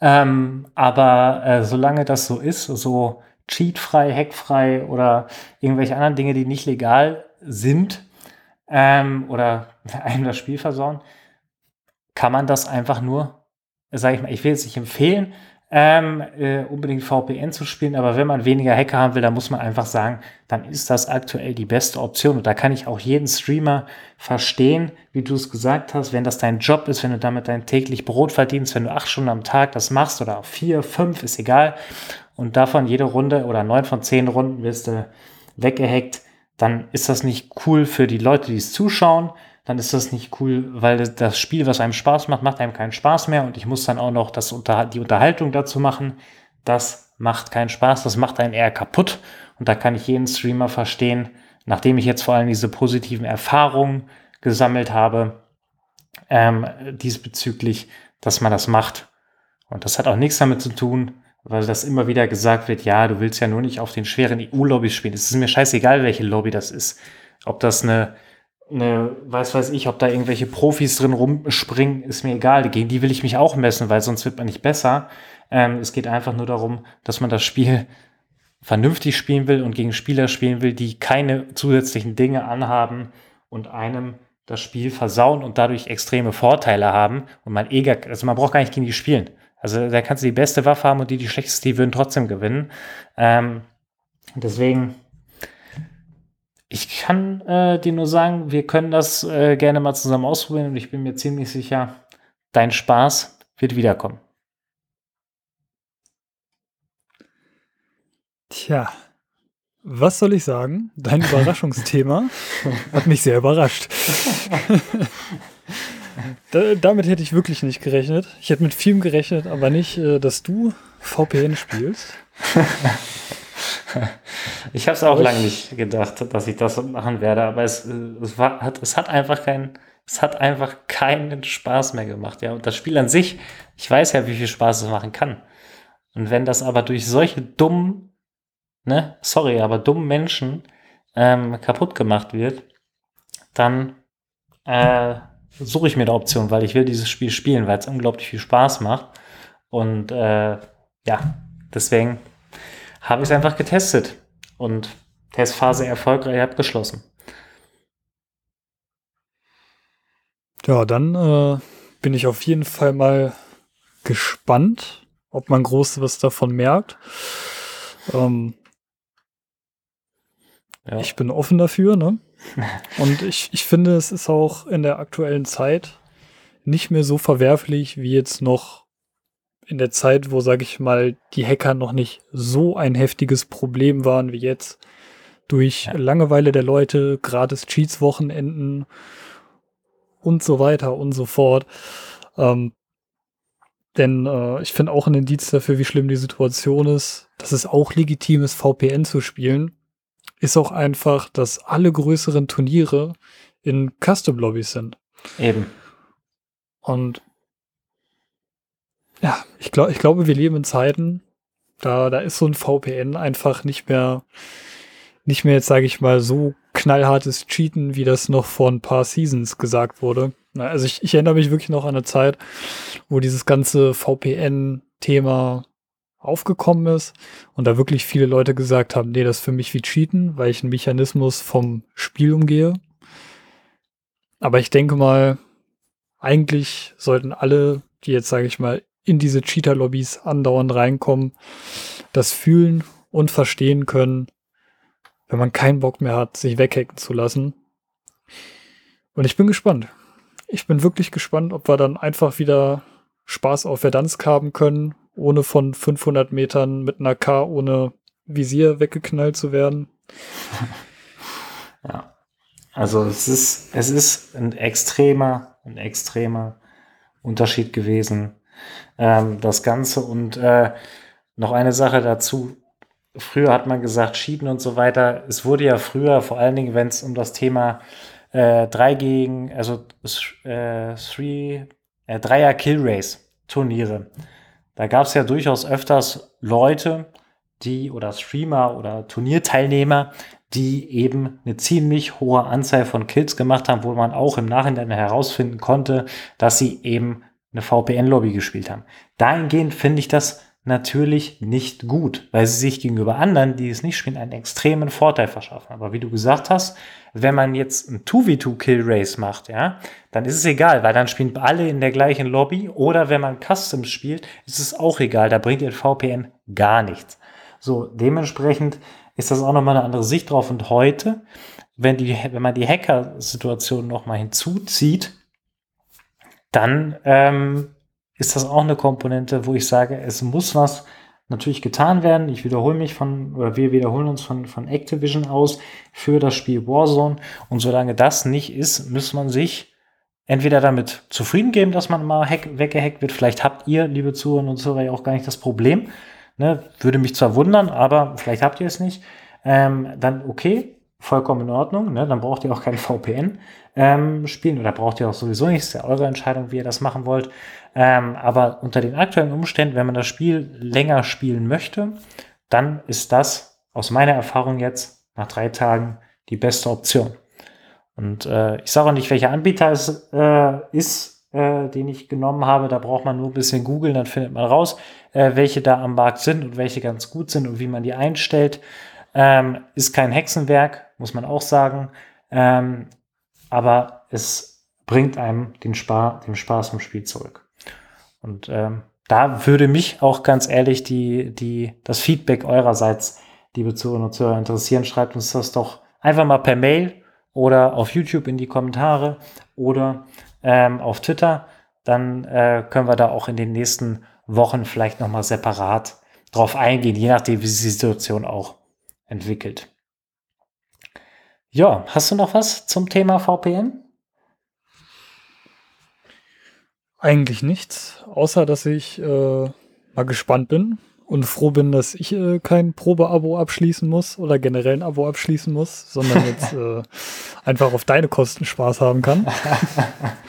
Ähm, aber äh, solange das so ist, so cheatfrei, hackfrei oder irgendwelche anderen Dinge, die nicht legal sind ähm, oder einem das Spiel versauen, kann man das einfach nur, sage ich mal, ich will jetzt nicht empfehlen, ähm, äh, unbedingt VPN zu spielen, aber wenn man weniger Hacker haben will, dann muss man einfach sagen, dann ist das aktuell die beste Option. Und da kann ich auch jeden Streamer verstehen, wie du es gesagt hast, wenn das dein Job ist, wenn du damit dein täglich Brot verdienst, wenn du acht Stunden am Tag das machst oder vier, fünf, ist egal. Und davon jede Runde oder neun von zehn Runden wirst du weggehackt, dann ist das nicht cool für die Leute, die es zuschauen dann ist das nicht cool, weil das Spiel, was einem Spaß macht, macht einem keinen Spaß mehr und ich muss dann auch noch das die Unterhaltung dazu machen. Das macht keinen Spaß, das macht einen eher kaputt und da kann ich jeden Streamer verstehen, nachdem ich jetzt vor allem diese positiven Erfahrungen gesammelt habe, ähm, diesbezüglich, dass man das macht. Und das hat auch nichts damit zu tun, weil das immer wieder gesagt wird, ja, du willst ja nur nicht auf den schweren EU-Lobbys spielen. Es ist mir scheißegal, welche Lobby das ist. Ob das eine eine, weiß weiß ich, ob da irgendwelche Profis drin rumspringen, ist mir egal. Gegen die will ich mich auch messen, weil sonst wird man nicht besser. Ähm, es geht einfach nur darum, dass man das Spiel vernünftig spielen will und gegen Spieler spielen will, die keine zusätzlichen Dinge anhaben und einem das Spiel versauen und dadurch extreme Vorteile haben und man eh also man braucht gar nicht gegen die spielen. Also da kannst du die beste Waffe haben und die die schlechteste, die würden trotzdem gewinnen. Ähm, deswegen ich kann äh, dir nur sagen, wir können das äh, gerne mal zusammen ausprobieren und ich bin mir ziemlich sicher, dein Spaß wird wiederkommen. Tja, was soll ich sagen? Dein Überraschungsthema hat mich sehr überrascht. da, damit hätte ich wirklich nicht gerechnet. Ich hätte mit vielem gerechnet, aber nicht, äh, dass du VPN spielst. ich habe es auch lange nicht gedacht, dass ich das machen werde, aber es, es, war, hat, es hat einfach keinen, es hat einfach keinen Spaß mehr gemacht, ja. Und das Spiel an sich, ich weiß ja, wie viel Spaß es machen kann. Und wenn das aber durch solche dummen, ne, sorry, aber dummen Menschen ähm, kaputt gemacht wird, dann äh, suche ich mir eine Option, weil ich will dieses Spiel spielen, weil es unglaublich viel Spaß macht. Und äh, ja, deswegen habe ich es einfach getestet und Testphase erfolgreich abgeschlossen. Ja, dann äh, bin ich auf jeden Fall mal gespannt, ob man groß was davon merkt. Ähm, ja. Ich bin offen dafür, ne? Und ich, ich finde, es ist auch in der aktuellen Zeit nicht mehr so verwerflich wie jetzt noch in der Zeit, wo, sage ich mal, die Hacker noch nicht so ein heftiges Problem waren wie jetzt, durch ja. Langeweile der Leute, gratis Cheats-Wochenenden und so weiter und so fort. Ähm, denn äh, ich finde auch ein Indiz dafür, wie schlimm die Situation ist, dass es auch legitim ist, VPN zu spielen, ist auch einfach, dass alle größeren Turniere in Custom-Lobbys sind. Eben. Und ja, ich, glaub, ich glaube, wir leben in Zeiten, da, da ist so ein VPN einfach nicht mehr, nicht mehr jetzt, sage ich mal, so knallhartes Cheaten, wie das noch vor ein paar Seasons gesagt wurde. Also ich, ich erinnere mich wirklich noch an eine Zeit, wo dieses ganze VPN-Thema aufgekommen ist und da wirklich viele Leute gesagt haben, nee, das ist für mich wie Cheaten, weil ich einen Mechanismus vom Spiel umgehe. Aber ich denke mal, eigentlich sollten alle, die jetzt, sage ich mal, in diese Cheater-Lobbys andauernd reinkommen, das fühlen und verstehen können, wenn man keinen Bock mehr hat, sich weghacken zu lassen. Und ich bin gespannt. Ich bin wirklich gespannt, ob wir dann einfach wieder Spaß auf Verdansk haben können, ohne von 500 Metern mit einer K ohne Visier weggeknallt zu werden. Ja. Also es ist, es ist ein extremer, ein extremer Unterschied gewesen ähm, das Ganze. Und äh, noch eine Sache dazu. Früher hat man gesagt, Schieden und so weiter. Es wurde ja früher, vor allen Dingen, wenn es um das Thema äh, 3 gegen, also äh, three, äh, Dreier Kill Race Turniere. Da gab es ja durchaus öfters Leute, die oder Streamer oder Turnierteilnehmer, die eben eine ziemlich hohe Anzahl von Kills gemacht haben, wo man auch im Nachhinein herausfinden konnte, dass sie eben eine VPN-Lobby gespielt haben. Dahingehend finde ich das natürlich nicht gut, weil sie sich gegenüber anderen, die es nicht spielen, einen extremen Vorteil verschaffen. Aber wie du gesagt hast, wenn man jetzt ein 2v2 Kill Race macht, ja, dann ist es egal, weil dann spielen alle in der gleichen Lobby oder wenn man Customs spielt, ist es auch egal, da bringt ihr VPN gar nichts. So, dementsprechend ist das auch nochmal eine andere Sicht drauf und heute, wenn die, wenn man die Hacker-Situation nochmal hinzuzieht, dann ähm, ist das auch eine Komponente, wo ich sage, es muss was natürlich getan werden. Ich wiederhole mich von, oder wir wiederholen uns von, von Activision aus für das Spiel Warzone. Und solange das nicht ist, muss man sich entweder damit zufrieden geben, dass man mal hack, weggehackt wird. Vielleicht habt ihr, liebe Zuhörer und Zuhörer, ja auch gar nicht das Problem. Ne? Würde mich zwar wundern, aber vielleicht habt ihr es nicht. Ähm, dann okay, vollkommen in Ordnung. Ne? Dann braucht ihr auch kein VPN ähm, spielen oder braucht ihr auch sowieso nicht. Ist ja eure Entscheidung, wie ihr das machen wollt. Ähm, aber unter den aktuellen Umständen, wenn man das Spiel länger spielen möchte, dann ist das aus meiner Erfahrung jetzt nach drei Tagen die beste Option. Und äh, ich sage auch nicht, welcher Anbieter es äh, ist, äh, den ich genommen habe. Da braucht man nur ein bisschen googeln, dann findet man raus, äh, welche da am Markt sind und welche ganz gut sind und wie man die einstellt. Ähm, ist kein Hexenwerk, muss man auch sagen. Ähm, aber es bringt einem den, Spar den Spaß vom Spiel zurück. Und ähm, da würde mich auch ganz ehrlich die, die, das Feedback eurerseits, liebe Zuhörer und Zuhörer, interessieren. Schreibt uns das doch einfach mal per Mail oder auf YouTube in die Kommentare oder ähm, auf Twitter. Dann äh, können wir da auch in den nächsten Wochen vielleicht nochmal separat drauf eingehen, je nachdem, wie sich die Situation auch entwickelt. Ja, hast du noch was zum Thema VPN? Eigentlich nichts, außer dass ich äh, mal gespannt bin und froh bin, dass ich äh, kein Probeabo abschließen muss oder generell ein Abo abschließen muss, sondern jetzt äh, einfach auf deine Kosten Spaß haben kann.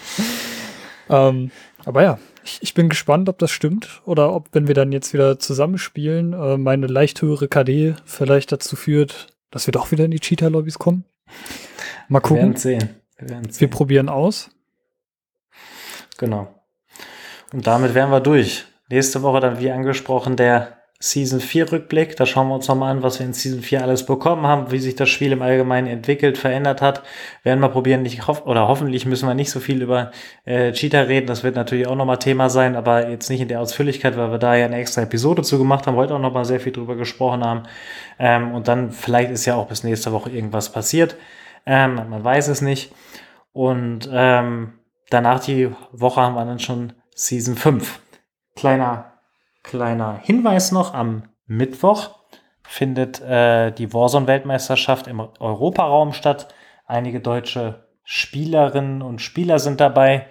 ähm, aber ja, ich, ich, bin gespannt, ob das stimmt oder ob, wenn wir dann jetzt wieder zusammenspielen, äh, meine leicht höhere KD vielleicht dazu führt, dass wir doch wieder in die Cheater-Lobbys kommen. Mal gucken. Wir werden sehen. Wir, werden sehen. wir probieren aus. Genau. Und damit wären wir durch. Nächste Woche dann, wie angesprochen, der Season 4 Rückblick. Da schauen wir uns nochmal an, was wir in Season 4 alles bekommen haben, wie sich das Spiel im Allgemeinen entwickelt, verändert hat. Werden wir probieren, nicht hoff oder hoffentlich müssen wir nicht so viel über äh, Cheater reden. Das wird natürlich auch nochmal Thema sein, aber jetzt nicht in der Ausführlichkeit, weil wir da ja eine extra Episode zu gemacht haben, heute auch nochmal sehr viel drüber gesprochen haben. Ähm, und dann vielleicht ist ja auch bis nächste Woche irgendwas passiert. Ähm, man weiß es nicht. Und ähm, danach die Woche haben wir dann schon Season 5. Kleiner, kleiner Hinweis noch, am Mittwoch findet äh, die Warzone-Weltmeisterschaft im Europaraum statt. Einige deutsche Spielerinnen und Spieler sind dabei,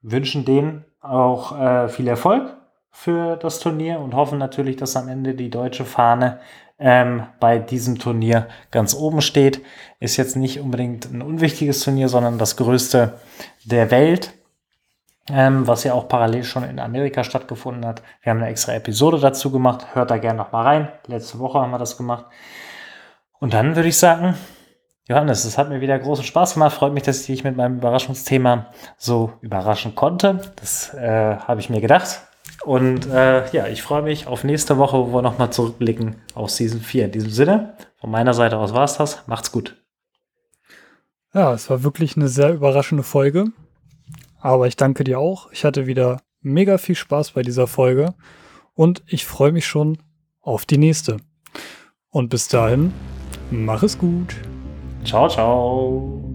wünschen denen auch äh, viel Erfolg für das Turnier und hoffen natürlich, dass am Ende die deutsche Fahne ähm, bei diesem Turnier ganz oben steht. Ist jetzt nicht unbedingt ein unwichtiges Turnier, sondern das größte der Welt ähm, was ja auch parallel schon in Amerika stattgefunden hat. Wir haben eine extra Episode dazu gemacht. Hört da gerne noch mal rein. Letzte Woche haben wir das gemacht. Und dann würde ich sagen, Johannes, es hat mir wieder großen Spaß gemacht. Freut mich, dass ich dich mit meinem Überraschungsthema so überraschen konnte. Das äh, habe ich mir gedacht. Und äh, ja, ich freue mich auf nächste Woche, wo wir nochmal zurückblicken auf Season 4. In diesem Sinne, von meiner Seite aus war es das. Macht's gut. Ja, es war wirklich eine sehr überraschende Folge. Aber ich danke dir auch. Ich hatte wieder mega viel Spaß bei dieser Folge und ich freue mich schon auf die nächste. Und bis dahin, mach es gut. Ciao, ciao.